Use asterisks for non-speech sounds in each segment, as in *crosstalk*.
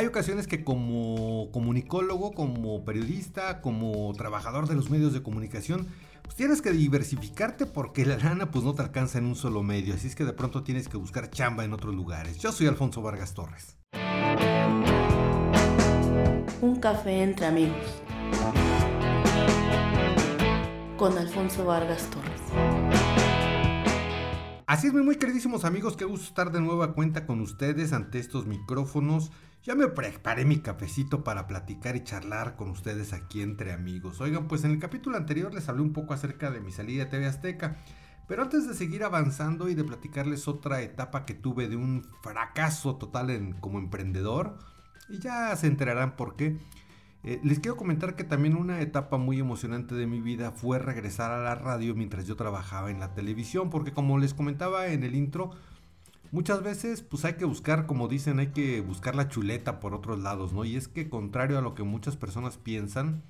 hay ocasiones que como comunicólogo, como periodista, como trabajador de los medios de comunicación, pues tienes que diversificarte porque la lana pues no te alcanza en un solo medio, así es que de pronto tienes que buscar chamba en otros lugares. Yo soy Alfonso Vargas Torres. Un café entre amigos. Con Alfonso Vargas Torres. Así es, muy, muy queridísimos amigos, qué gusto estar de nueva cuenta con ustedes ante estos micrófonos. Ya me preparé mi cafecito para platicar y charlar con ustedes aquí entre amigos. Oigan, pues en el capítulo anterior les hablé un poco acerca de mi salida a TV Azteca. Pero antes de seguir avanzando y de platicarles otra etapa que tuve de un fracaso total en, como emprendedor, y ya se enterarán por qué, eh, les quiero comentar que también una etapa muy emocionante de mi vida fue regresar a la radio mientras yo trabajaba en la televisión, porque como les comentaba en el intro, muchas veces pues hay que buscar, como dicen, hay que buscar la chuleta por otros lados, ¿no? Y es que contrario a lo que muchas personas piensan,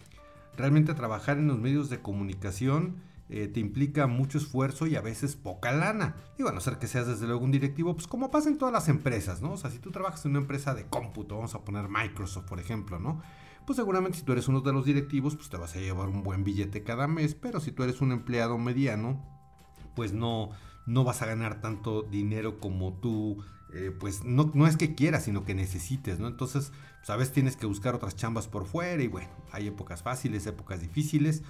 realmente trabajar en los medios de comunicación eh, te implica mucho esfuerzo y a veces poca lana. Y bueno, ser que seas desde luego un directivo, pues como pasa en todas las empresas, ¿no? O sea, si tú trabajas en una empresa de cómputo, vamos a poner Microsoft, por ejemplo, ¿no? Pues seguramente si tú eres uno de los directivos, pues te vas a llevar un buen billete cada mes, pero si tú eres un empleado mediano, pues no, no vas a ganar tanto dinero como tú, eh, pues no, no es que quieras, sino que necesites, ¿no? Entonces, pues, tienes que buscar otras chambas por fuera y bueno, hay épocas fáciles, épocas difíciles.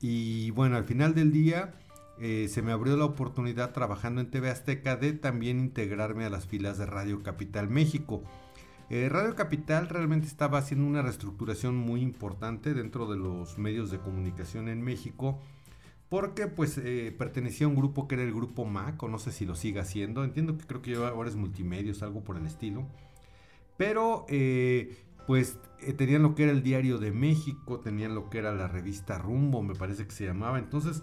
Y bueno, al final del día eh, se me abrió la oportunidad trabajando en TV Azteca de también integrarme a las filas de Radio Capital México. Eh, Radio Capital realmente estaba haciendo una reestructuración muy importante dentro de los medios de comunicación en México porque pues eh, pertenecía a un grupo que era el grupo MAC, o no sé si lo sigue haciendo, entiendo que creo que ahora es multimedios, algo por el estilo, pero pues eh, tenían lo que era el Diario de México, tenían lo que era la revista Rumbo, me parece que se llamaba. Entonces,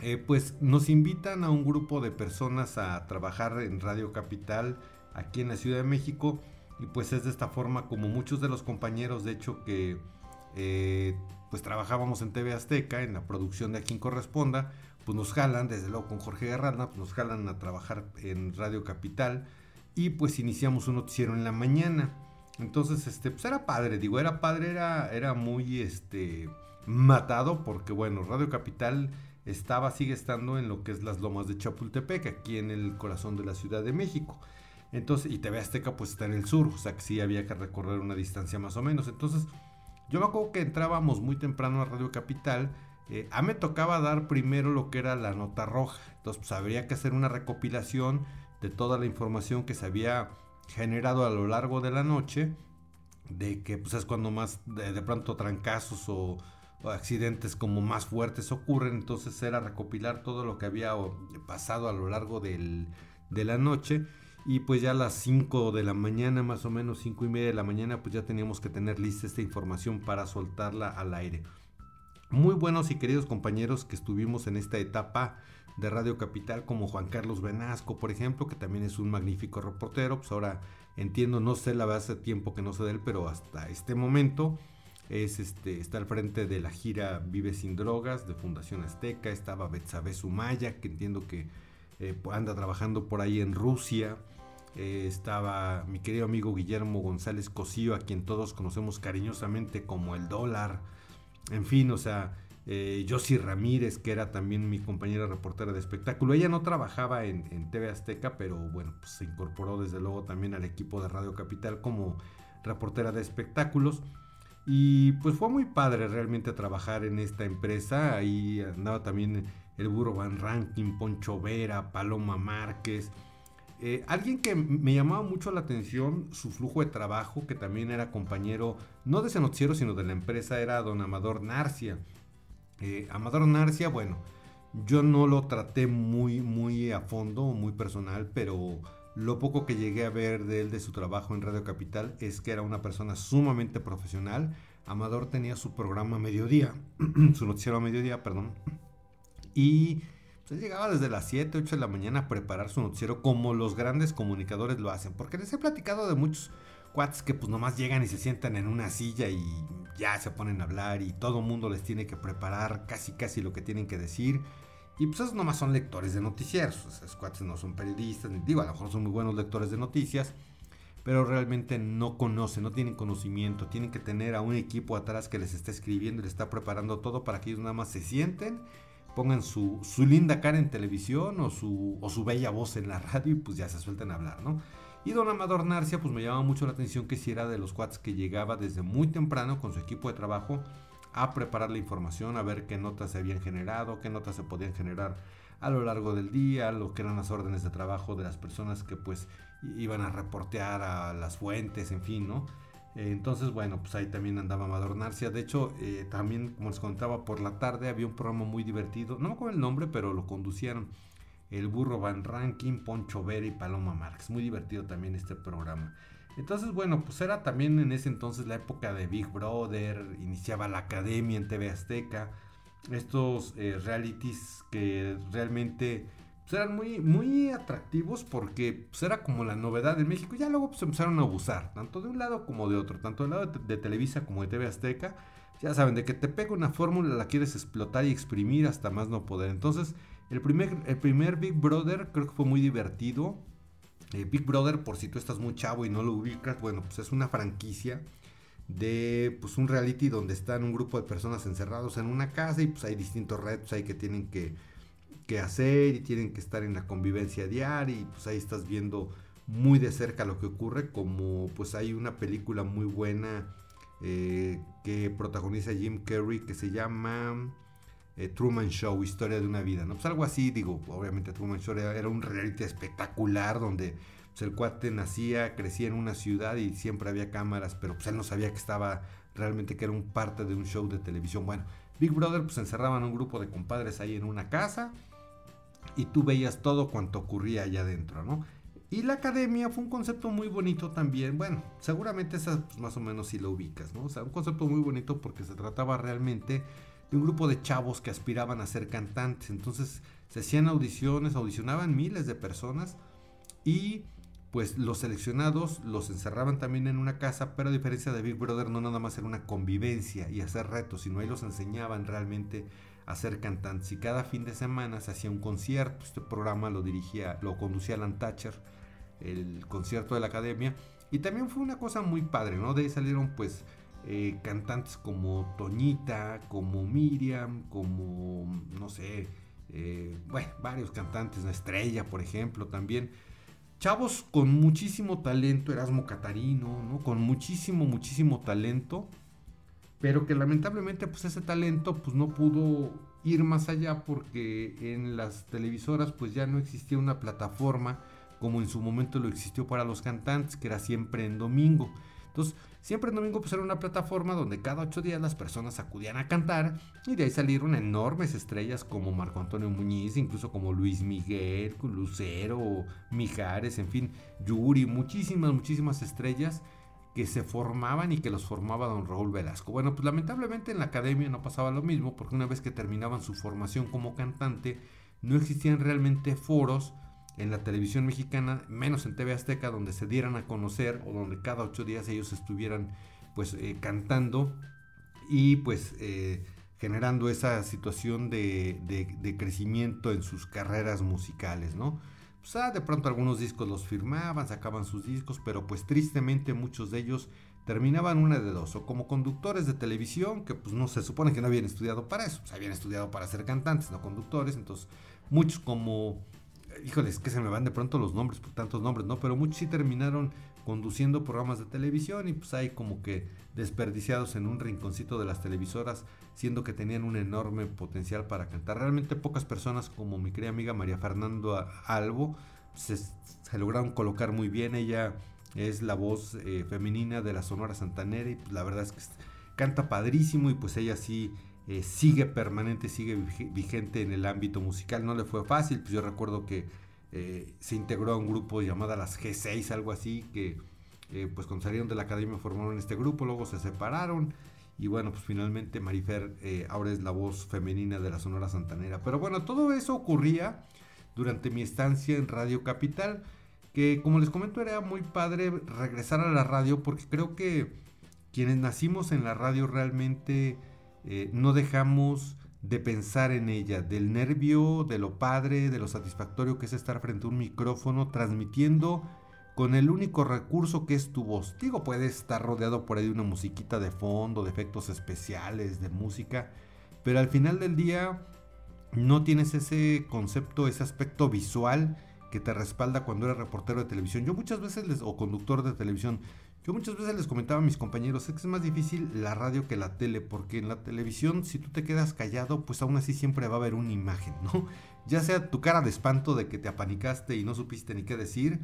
eh, pues nos invitan a un grupo de personas a trabajar en Radio Capital aquí en la Ciudad de México. Y pues es de esta forma como muchos de los compañeros, de hecho, que eh, pues trabajábamos en TV Azteca, en la producción de A quien corresponda, pues nos jalan, desde luego con Jorge Guerrana, pues nos jalan a trabajar en Radio Capital y pues iniciamos un noticiero en la mañana. Entonces, este, pues era padre, digo, era padre, era, era muy, este, matado porque, bueno, Radio Capital estaba, sigue estando en lo que es las lomas de Chapultepec, aquí en el corazón de la Ciudad de México. Entonces, y TV Azteca pues está en el sur, o sea que sí había que recorrer una distancia más o menos. Entonces, yo me acuerdo que entrábamos muy temprano a Radio Capital. Eh, a mí me tocaba dar primero lo que era la nota roja. Entonces, pues habría que hacer una recopilación de toda la información que se había generado a lo largo de la noche, de que pues es cuando más de, pronto trancazos o, accidentes como más fuertes ocurren, entonces era recopilar todo lo que había pasado a lo largo de la noche y pues ya a las 5 de la mañana, más o menos 5 y media de la mañana, pues ya teníamos que tener lista esta información para soltarla al aire. Muy buenos y queridos compañeros que estuvimos en esta etapa de Radio Capital como Juan Carlos Benasco, por ejemplo, que también es un magnífico reportero. Pues ahora entiendo, no sé la verdad hace tiempo que no sé de él, pero hasta este momento es este, está al frente de la gira Vive sin Drogas de Fundación Azteca. Estaba Betsabe Sumaya, que entiendo que eh, anda trabajando por ahí en Rusia. Eh, estaba mi querido amigo Guillermo González Cosío, a quien todos conocemos cariñosamente como el dólar. En fin, o sea, eh, Ramírez, que era también mi compañera reportera de espectáculo. Ella no trabajaba en, TV Azteca, pero bueno, pues se incorporó desde luego también al equipo de Radio Capital como reportera de espectáculos. Y pues fue muy padre realmente trabajar en esta empresa. Ahí andaba también el Burro Van Ranking, Poncho Vera, Paloma Márquez. Eh, alguien que me llamaba mucho la atención, su flujo de trabajo, que también era compañero, no de ese noticiero, sino de la empresa, era don Amador Narcia. Eh, Amador Narcia, bueno, yo no lo traté muy, muy a fondo, muy personal, pero lo poco que llegué a ver de él, de su trabajo en Radio Capital, es que era una persona sumamente profesional. Amador tenía su programa a mediodía, *clears throat* su noticiero a mediodía, perdón, y pues, llegaba desde las 7, 8 de la mañana a preparar su noticiero como los grandes comunicadores lo hacen, porque les he platicado de muchos cuates que pues nomás llegan y se sientan en una silla y ya se ponen a hablar y todo el mundo les tiene que preparar casi casi lo que tienen que decir. Y pues esos nomás son lectores de noticieros, esos cuates no son periodistas, digo, a lo mejor son muy buenos lectores de noticias, pero realmente no conocen, no tienen conocimiento, tienen que tener a un equipo atrás que les está escribiendo y les está preparando todo para que ellos nada más se sienten, pongan su, linda cara en televisión o su, o su bella voz en la radio y pues ya se suelten a hablar, ¿no? Y don Amador Narcia, pues me llama mucho la atención que si era de los cuates que llegaba desde muy temprano con su equipo de trabajo a preparar la información, a ver qué notas se habían generado, qué notas se podían generar a lo largo del día, lo que eran las órdenes de trabajo de las personas que pues iban a reportear a las fuentes, en fin, ¿no? Entonces, bueno, pues ahí también andaba Amador Narcia. De hecho, eh, también, como les contaba, por la tarde había un programa muy divertido. No me acuerdo el nombre, pero lo conducían el burro Van Ranking, Poncho Vera y Paloma Marx. Muy divertido también este programa. Entonces, bueno, pues era también en ese entonces la época de Big Brother, iniciaba la academia en TV Azteca, estos eh, realities que realmente pues, eran muy, muy atractivos porque pues, era como la novedad de México. Ya luego pues, empezaron a abusar, tanto de un lado como de otro, tanto del lado de, de Televisa como de TV Azteca. Ya saben, de que te pega una fórmula, la quieres explotar y exprimir hasta más no poder. Entonces, el primer, el primer Big Brother creo que fue muy divertido. Eh, Big Brother, por si tú estás muy chavo y no lo ubicas, bueno, pues es una franquicia de pues un reality donde están un grupo de personas encerrados en una casa y pues hay distintos retos ahí que tienen que, que hacer y tienen que estar en la convivencia diaria y pues ahí estás viendo muy de cerca lo que ocurre como pues hay una película muy buena eh, que protagoniza Jim Carrey que se llama eh, Truman Show, historia de una vida, ¿no? Pues algo así, digo, obviamente Truman Show era, un reality espectacular donde pues, el cuate nacía, crecía en una ciudad y siempre había cámaras, pero pues él no sabía que estaba realmente que era un parte de un show de televisión. Bueno, Big Brother pues encerraban un grupo de compadres ahí en una casa y tú veías todo cuanto ocurría allá adentro, ¿no? Y la academia fue un concepto muy bonito también. Bueno, seguramente esa más o menos si lo ubicas, ¿no? O sea, un concepto muy bonito porque se trataba realmente un grupo de chavos que aspiraban a ser cantantes. Entonces se hacían audiciones, audicionaban miles de personas y pues los seleccionados los encerraban también en una casa, pero a diferencia de Big Brother no nada más era una convivencia y hacer retos, sino ahí los enseñaban realmente a ser cantantes y cada fin de semana se hacía un concierto. Este programa lo dirigía, lo conducía Alan Thatcher, el concierto de la academia y también fue una cosa muy padre, ¿no? De ahí salieron pues eh, cantantes como Toñita, como Miriam, como, no sé, eh, bueno, varios cantantes, una estrella, por ejemplo, también. Chavos con muchísimo talento, Erasmo Catarino, ¿no? Con muchísimo, muchísimo talento, pero que lamentablemente pues ese talento pues no pudo ir más allá porque en las televisoras pues ya no existía una plataforma como en su momento lo existió para los cantantes, que era siempre en domingo. Entonces, siempre en domingo pues era una plataforma donde cada ocho días las personas acudían a cantar y de ahí salieron enormes estrellas como Marco Antonio Muñiz, incluso como Luis Miguel, Lucero, Mijares, en fin, Yuri, muchísimas, muchísimas estrellas que se formaban y que los formaba don Raúl Velasco. Bueno, pues lamentablemente en la academia no pasaba lo mismo porque una vez que terminaban su formación como cantante, no existían realmente foros en la televisión mexicana, menos en TV Azteca, donde se dieran a conocer o donde cada ocho días ellos estuvieran pues eh, cantando y pues eh, generando esa situación de, de, crecimiento en sus carreras musicales, ¿no? Pues ah, de pronto algunos discos los firmaban, sacaban sus discos, pero pues tristemente muchos de ellos terminaban una de dos, o como conductores de televisión, que pues no se supone que no habían estudiado para eso, pues habían estudiado para ser cantantes, no conductores, entonces muchos como híjoles, que se me van de pronto los nombres, por tantos nombres, ¿no? Pero muchos sí terminaron conduciendo programas de televisión y pues hay como que desperdiciados en un rinconcito de las televisoras, siendo que tenían un enorme potencial para cantar. Realmente pocas personas como mi querida amiga María Fernando Albo se, lograron colocar muy bien. Ella es la voz eh, femenina de la Sonora Santanera y pues, la verdad es que canta padrísimo y pues ella sí eh, sigue permanente, sigue vigente en el ámbito musical. No le fue fácil, pues yo recuerdo que eh, se integró a un grupo llamado las G6, algo así, que eh, pues cuando salieron de la academia formaron este grupo, luego se separaron. Y bueno, pues finalmente Marifer ahora es la voz femenina de la Sonora Santanera. Pero bueno, todo eso ocurría durante mi estancia en Radio Capital, que como les comento era muy padre regresar a la radio porque creo que quienes nacimos en la radio realmente eh, no dejamos de pensar en ella, del nervio, de lo padre, de lo satisfactorio que es estar frente a un micrófono transmitiendo con el único recurso que es tu voz. Digo, puedes estar rodeado por ahí de una musiquita de fondo, de efectos especiales, de música, pero al final del día no tienes ese concepto, ese aspecto visual que te respalda cuando eres reportero de televisión. Yo muchas veces les, o conductor de televisión, yo muchas veces les comentaba a mis compañeros, es que es más difícil la radio que la tele, porque en la televisión si tú te quedas callado, pues aún así siempre va a haber una imagen, ¿no? *laughs* Ya sea tu cara de espanto de que te apanicaste y no supiste ni qué decir,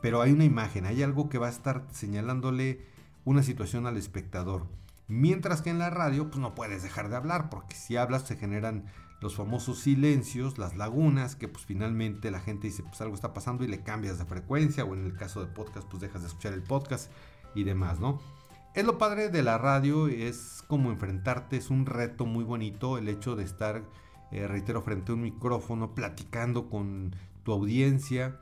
pero hay una imagen, hay algo que va a estar señalándole una situación al espectador. Mientras que en la radio, pues no puedes dejar de hablar, porque si hablas se generan los famosos silencios, las lagunas, que pues finalmente la gente dice, pues algo está pasando y le cambias de frecuencia, o en el caso de podcast, pues dejas de escuchar el podcast y demás, ¿no? Es lo padre de la radio, es como enfrentarte, es un reto muy bonito el hecho de estar, eh, reitero, frente a un micrófono, platicando con tu audiencia,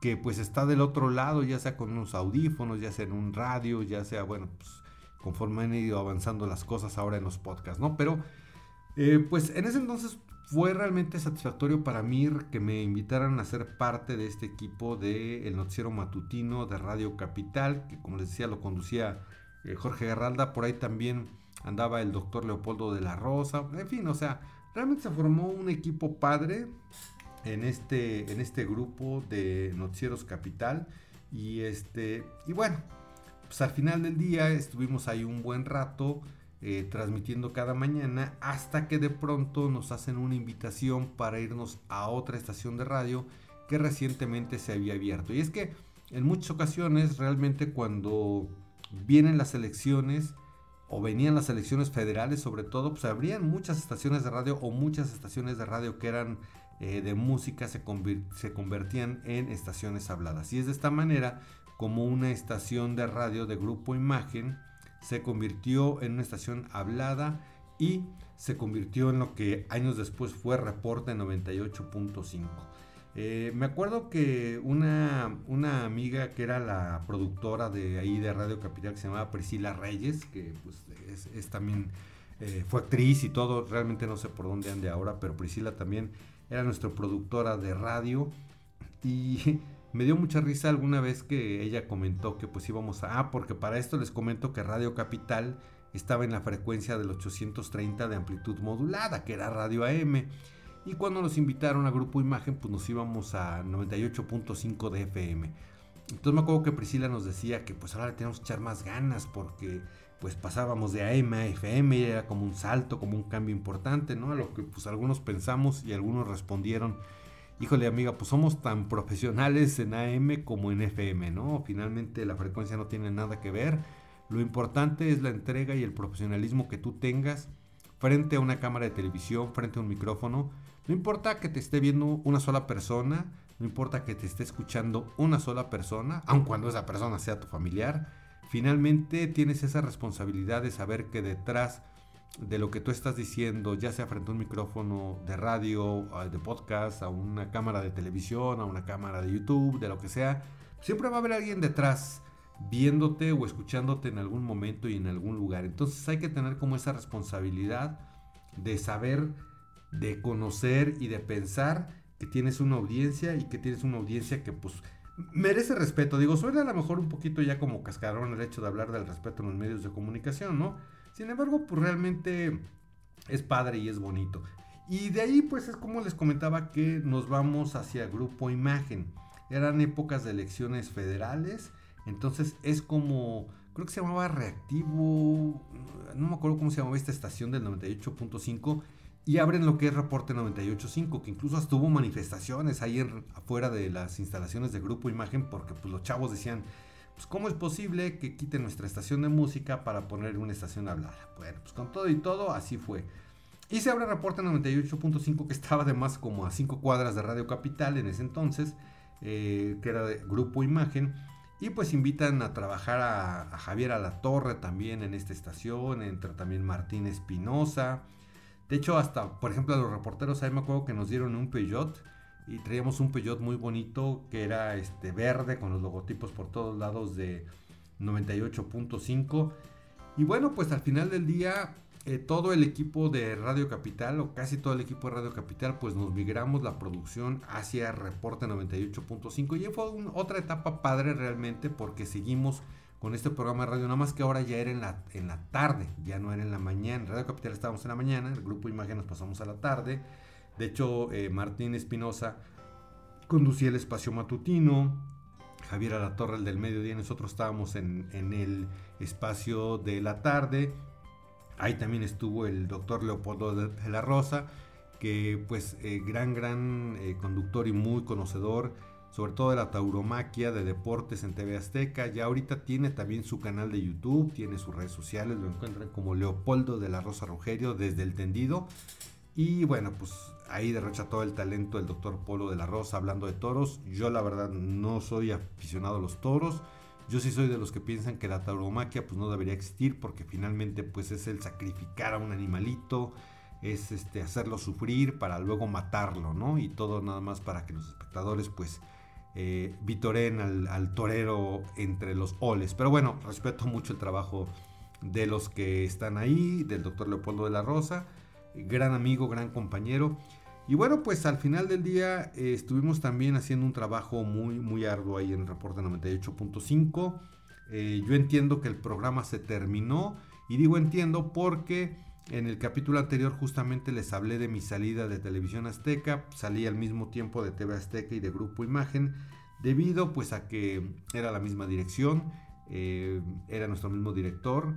que pues está del otro lado, ya sea con unos audífonos, ya sea en un radio, ya sea, bueno, pues conforme han ido avanzando las cosas ahora en los podcasts, ¿no? Pero eh, pues en ese entonces fue realmente satisfactorio para mí que me invitaran a ser parte de este equipo del el noticiero matutino de Radio Capital, que como les decía lo conducía eh, Jorge Garralda, por ahí también andaba el doctor Leopoldo de la Rosa, en fin, o sea, realmente se formó un equipo padre en este, en este grupo de Noticieros Capital. Y, este, y bueno, pues al final del día estuvimos ahí un buen rato eh, transmitiendo cada mañana hasta que de pronto nos hacen una invitación para irnos a otra estación de radio que recientemente se había abierto. Y es que en muchas ocasiones realmente cuando vienen las elecciones o venían las elecciones federales sobre todo, pues habrían muchas estaciones de radio o muchas estaciones de radio que eran eh, de música se, se convertían en estaciones habladas. Y es de esta manera como una estación de radio de grupo imagen se convirtió en una estación hablada y se convirtió en lo que años después fue Reporte 98.5. Eh, me acuerdo que una, una, amiga que era la productora de ahí de Radio Capital que se llamaba Priscila Reyes, que pues, es, también eh, fue actriz y todo, realmente no sé por dónde ande ahora, pero Priscila también era nuestra productora de radio y me dio mucha risa alguna vez que ella comentó que pues íbamos a... Ah, porque para esto les comento que Radio Capital estaba en la frecuencia del 830 de amplitud modulada, que era Radio AM. Y cuando nos invitaron a Grupo Imagen, pues nos íbamos a 98.5 de FM. Entonces me acuerdo que Priscila nos decía que pues ahora le tenemos que echar más ganas porque pues pasábamos de AM a FM y era como un salto, como un cambio importante, ¿no? A lo que pues algunos pensamos y algunos respondieron, híjole amiga, pues somos tan profesionales en AM como en FM, ¿no? Finalmente la frecuencia no tiene nada que ver. Lo importante es la entrega y el profesionalismo que tú tengas frente a una cámara de televisión, frente a un micrófono. No importa que te esté viendo una sola persona, no importa que te esté escuchando una sola persona, aun cuando esa persona sea tu familiar finalmente tienes esa responsabilidad de saber que detrás de lo que tú estás diciendo, ya sea frente a un micrófono de radio, de podcast, a una cámara de televisión, a una cámara de YouTube, de lo que sea, siempre va a haber alguien detrás viéndote o escuchándote en algún momento y en algún lugar. Entonces hay que tener como esa responsabilidad de saber, de conocer y de pensar que tienes una audiencia y que tienes una audiencia que pues merece respeto. Digo, suena a lo mejor un poquito ya como cascarón el hecho de hablar del respeto en los medios de comunicación, ¿no? Sin embargo, pues realmente es padre y es bonito. Y de ahí, pues es como les comentaba que nos vamos hacia Grupo Imagen. Eran épocas de elecciones federales, entonces es como, creo que se llamaba Reactivo, no me acuerdo cómo se llamaba esta estación del 98.5 y abren lo que es Reporte 98.5, que incluso hasta manifestaciones ahí afuera de las instalaciones de Grupo Imagen, porque pues, los chavos decían, pues ¿cómo es posible que quiten nuestra estación de música para poner una estación hablada? Bueno, pues con todo y todo, así fue. Y se abre Reporte 98.5, que estaba además como a 5 cuadras de Radio Capital en ese entonces, eh, que era de Grupo Imagen. Y pues invitan a trabajar a, a Javier Alatorre también en esta estación, entra también Martín Espinosa. De hecho, hasta, por ejemplo, a los reporteros, ahí me acuerdo que nos dieron un Peugeot y traíamos un Peugeot muy bonito que era este verde con los logotipos por todos lados de 98.5. Y bueno, pues al final del día eh, todo el equipo de Radio Capital, o casi todo el equipo de Radio Capital, pues nos migramos la producción hacia Reporte 98.5 y fue otra etapa padre realmente porque seguimos con este programa de radio, nada más que ahora ya era en la, en la tarde, ya no era en la mañana. Radio Capital estábamos en la mañana, el grupo Imagen nos pasamos a la tarde. De hecho, eh, Martín Espinosa conducía el espacio matutino, Javier Alatorre el del mediodía, nosotros estábamos en, el espacio de la tarde Ahí también estuvo el doctor Leopoldo de la Rosa, que pues eh, gran, gran eh, conductor y muy conocedor, sobre todo de la tauromaquia, de deportes en TV Azteca. Ya ahorita tiene también su canal de YouTube, tiene sus redes sociales, lo encuentran como Leopoldo de la Rosa Rogerio desde el tendido. Y bueno, pues ahí derrocha todo el talento el doctor Polo de la Rosa hablando de toros. Yo la verdad no soy aficionado a los toros yo sí soy de los que piensan que la tauromaquia pues no debería existir porque finalmente pues es el sacrificar a un animalito, es este hacerlo sufrir para luego matarlo, ¿no? Y todo nada más para que los espectadores pues eh, vitoren al, torero entre los oles. Pero bueno, respeto mucho el trabajo de los que están ahí, del doctor Leopoldo de la Rosa, gran amigo, gran compañero. Y bueno, pues al final del día eh, estuvimos también haciendo un trabajo muy, muy arduo ahí en el reporte 98.5. Eh, yo entiendo que el programa se terminó y digo entiendo porque en el capítulo anterior justamente les hablé de mi salida de Televisión Azteca, salí al mismo tiempo de TV Azteca y de Grupo Imagen, debido pues a que era la misma dirección, eh, era nuestro mismo director,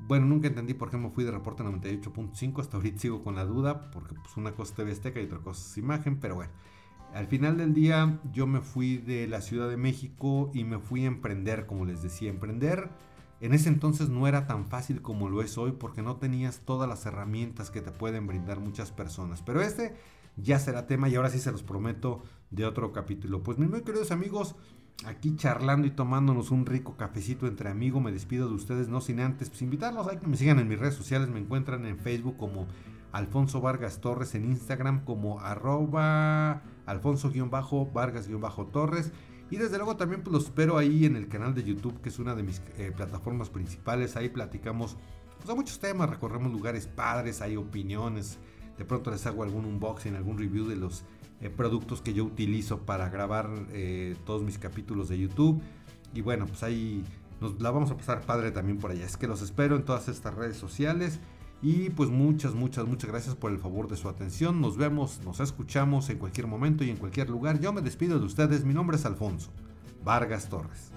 bueno, nunca entendí por qué me fui de reporte 98.5, hasta ahorita sigo con la duda, porque pues una cosa es TV Azteca y otra cosa es imagen, pero bueno. Al final del día yo me fui de la Ciudad de México y me fui a emprender, como les decía, emprender en ese entonces no era tan fácil como lo es hoy porque no tenías todas las herramientas que te pueden brindar muchas personas. Pero este ya será tema y ahora sí se los prometo de otro capítulo. Pues mis muy queridos amigos, aquí charlando y tomándonos un rico cafecito entre amigos. Me despido de ustedes, no sin antes pues, invitarlos a que me sigan en mis redes sociales. Me encuentran en Facebook como Alfonso Vargas Torres, en Instagram como arroba Alfonso-Vargas-Torres. Y desde luego también pues, los espero ahí en el canal de YouTube, que es una de mis eh, plataformas principales. Ahí platicamos pues, muchos temas, recorremos lugares padres, hay opiniones. De pronto les hago algún unboxing, algún review de los eh, productos que yo utilizo para grabar eh, todos mis capítulos de YouTube. Y bueno, pues ahí nos la vamos a pasar padre también por allá. Es que los espero en todas estas redes sociales. Y pues muchas, muchas, muchas gracias por el favor de su atención. Nos vemos, nos escuchamos en cualquier momento y en cualquier lugar. Yo me despido de ustedes. Mi nombre es Alfonso Vargas Torres.